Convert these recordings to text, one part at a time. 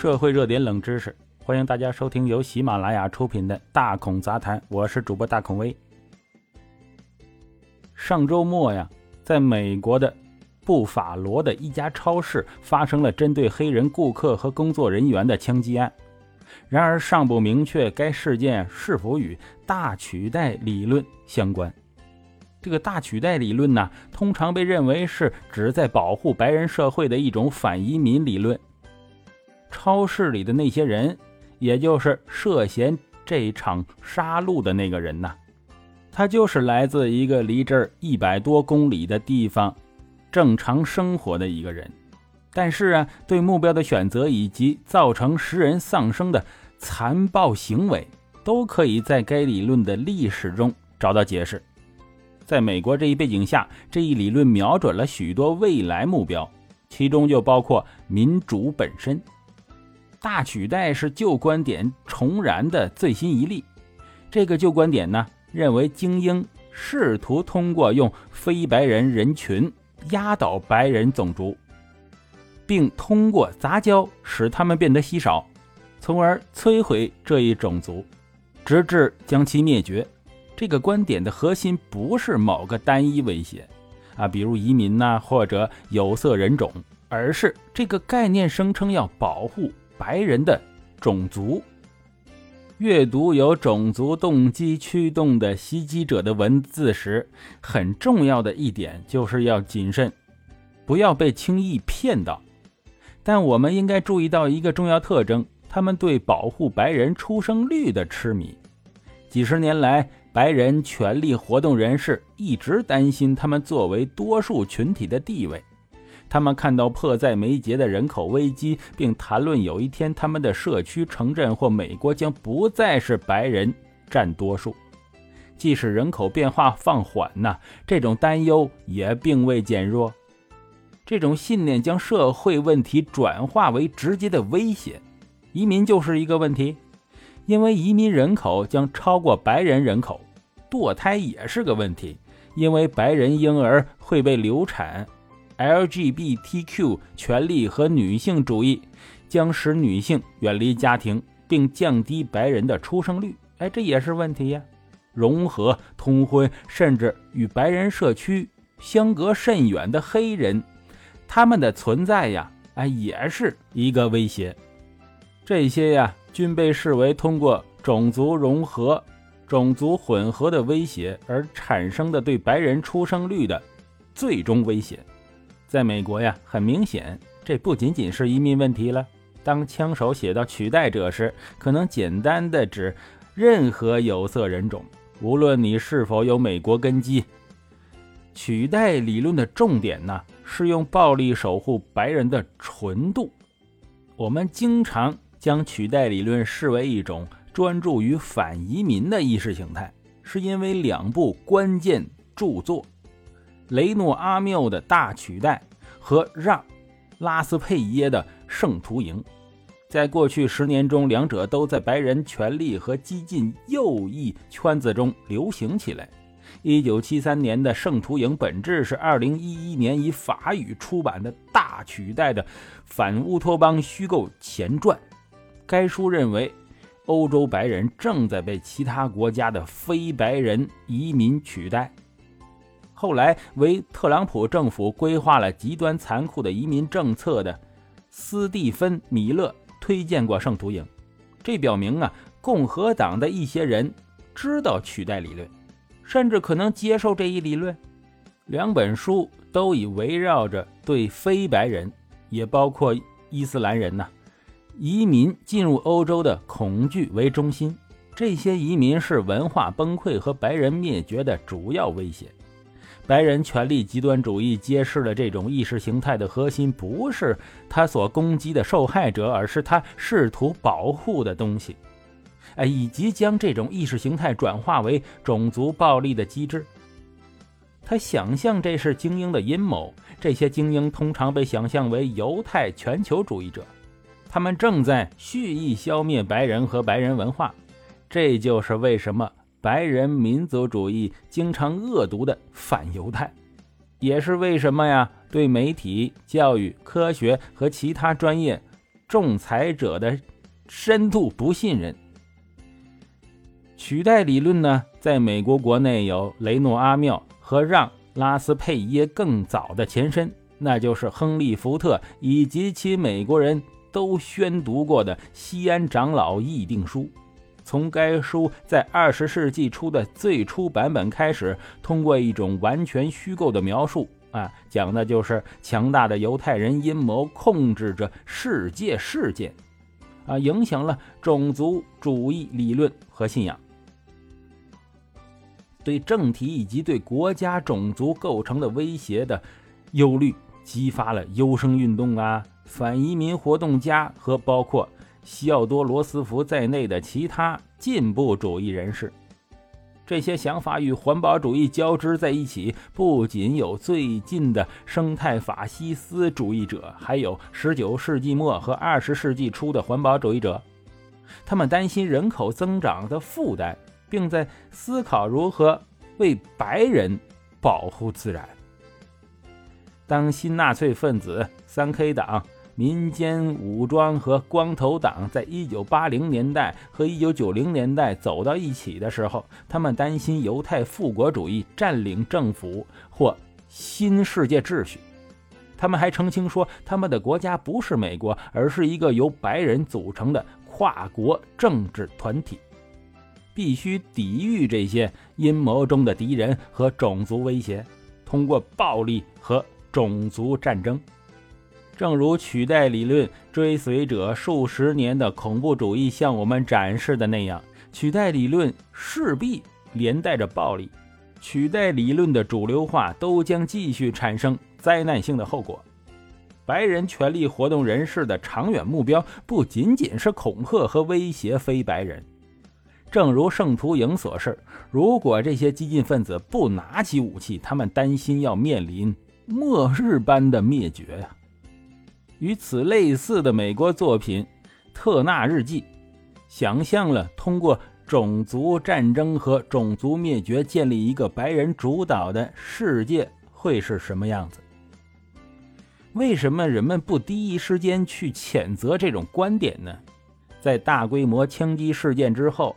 社会热点冷知识，欢迎大家收听由喜马拉雅出品的《大孔杂谈》，我是主播大孔威。上周末呀，在美国的布法罗的一家超市发生了针对黑人顾客和工作人员的枪击案。然而尚不明确该事件是否与大取代理论相关。这个大取代理论呢，通常被认为是指在保护白人社会的一种反移民理论。超市里的那些人，也就是涉嫌这场杀戮的那个人呐，他就是来自一个离这儿一百多公里的地方，正常生活的一个人。但是啊，对目标的选择以及造成十人丧生的残暴行为，都可以在该理论的历史中找到解释。在美国这一背景下，这一理论瞄准了许多未来目标，其中就包括民主本身。大取代是旧观点重燃的最新一例。这个旧观点呢，认为精英试图通过用非白人人群压倒白人种族。并通过杂交使他们变得稀少，从而摧毁这一种族，直至将其灭绝。这个观点的核心不是某个单一威胁，啊，比如移民呐或者有色人种，而是这个概念声称要保护白人的种族。阅读有种族动机驱动的袭击者的文字时，很重要的一点就是要谨慎，不要被轻易骗到。但我们应该注意到一个重要特征：他们对保护白人出生率的痴迷。几十年来，白人权利活动人士一直担心他们作为多数群体的地位。他们看到迫在眉睫的人口危机，并谈论有一天他们的社区、城镇或美国将不再是白人占多数。即使人口变化放缓呢，这种担忧也并未减弱。这种信念将社会问题转化为直接的威胁，移民就是一个问题，因为移民人口将超过白人人口；堕胎也是个问题，因为白人婴儿会被流产；LGBTQ 权利和女性主义将使女性远离家庭，并降低白人的出生率。哎，这也是问题呀！融合、通婚，甚至与白人社区相隔甚远的黑人。他们的存在呀，哎，也是一个威胁。这些呀，均被视为通过种族融合、种族混合的威胁而产生的对白人出生率的最终威胁。在美国呀，很明显，这不仅仅是移民问题了。当枪手写到取代者时，可能简单的指任何有色人种，无论你是否有美国根基。取代理论的重点呢？是用暴力守护白人的纯度。我们经常将取代理论视为一种专注于反移民的意识形态，是因为两部关键著作——雷诺阿缪的《大取代》和让·拉斯佩耶的《圣徒营》。在过去十年中，两者都在白人权利和激进右翼圈子中流行起来。一九七三年的《圣徒营》本质是二零一一年以法语出版的大取代的反乌托邦虚构前传。该书认为，欧洲白人正在被其他国家的非白人移民取代。后来为特朗普政府规划了极端残酷的移民政策的斯蒂芬·米勒推荐过《圣徒营》，这表明啊，共和党的一些人知道取代理论。甚至可能接受这一理论。两本书都以围绕着对非白人，也包括伊斯兰人呐，移民进入欧洲的恐惧为中心。这些移民是文化崩溃和白人灭绝的主要威胁。白人权力极端主义揭示了这种意识形态的核心不是他所攻击的受害者，而是他试图保护的东西。哎，以及将这种意识形态转化为种族暴力的机制。他想象这是精英的阴谋。这些精英通常被想象为犹太全球主义者，他们正在蓄意消灭白人和白人文化。这就是为什么白人民族主义经常恶毒的反犹太，也是为什么呀？对媒体、教育、科学和其他专业仲裁者的深度不信任。取代理论呢，在美国国内有雷诺阿缪和让拉斯佩耶更早的前身，那就是亨利福特以及其美国人都宣读过的《西安长老议定书》。从该书在二十世纪初的最初版本开始，通过一种完全虚构的描述啊，讲的就是强大的犹太人阴谋控制着世界事件，啊，影响了种族主义理论和信仰。对政体以及对国家种族构成的威胁的忧虑，激发了优生运动啊、反移民活动家和包括西奥多·罗斯福在内的其他进步主义人士。这些想法与环保主义交织在一起，不仅有最近的生态法西斯主义者，还有19世纪末和20世纪初的环保主义者。他们担心人口增长的负担。并在思考如何为白人保护自然。当新纳粹分子、三 K 党、民间武装和光头党在1980年代和1990年代走到一起的时候，他们担心犹太复国主义占领政府或新世界秩序。他们还澄清说，他们的国家不是美国，而是一个由白人组成的跨国政治团体。必须抵御这些阴谋中的敌人和种族威胁，通过暴力和种族战争。正如取代理论追随者数十年的恐怖主义向我们展示的那样，取代理论势必连带着暴力。取代理论的主流化都将继续产生灾难性的后果。白人权力活动人士的长远目标不仅仅是恐吓和威胁非白人。正如圣徒营所示，如果这些激进分子不拿起武器，他们担心要面临末日般的灭绝呀。与此类似的美国作品《特纳日记》，想象了通过种族战争和种族灭绝建立一个白人主导的世界会是什么样子。为什么人们不第一时间去谴责这种观点呢？在大规模枪击事件之后。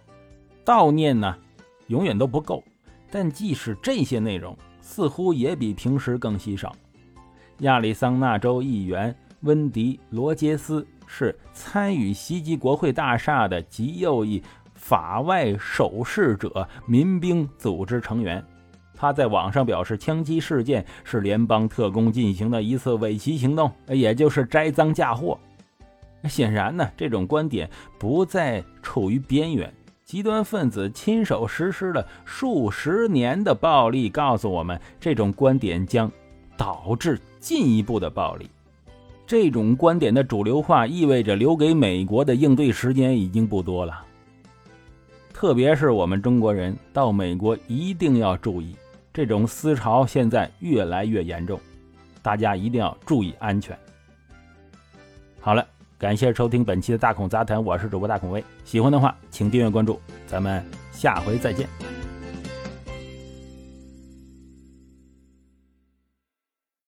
悼念呢，永远都不够。但即使这些内容，似乎也比平时更稀少。亚利桑那州议员温迪·罗杰斯是参与袭击国会大厦的极右翼法外守势者民兵组织成员。他在网上表示，枪击事件是联邦特工进行的一次伪旗行动，也就是栽赃嫁祸。显然呢，这种观点不再处于边缘。极端分子亲手实施了数十年的暴力，告诉我们这种观点将导致进一步的暴力。这种观点的主流化意味着留给美国的应对时间已经不多了。特别是我们中国人到美国一定要注意，这种思潮现在越来越严重，大家一定要注意安全。好了。感谢收听本期的大孔杂谈，我是主播大孔威。喜欢的话，请订阅关注，咱们下回再见。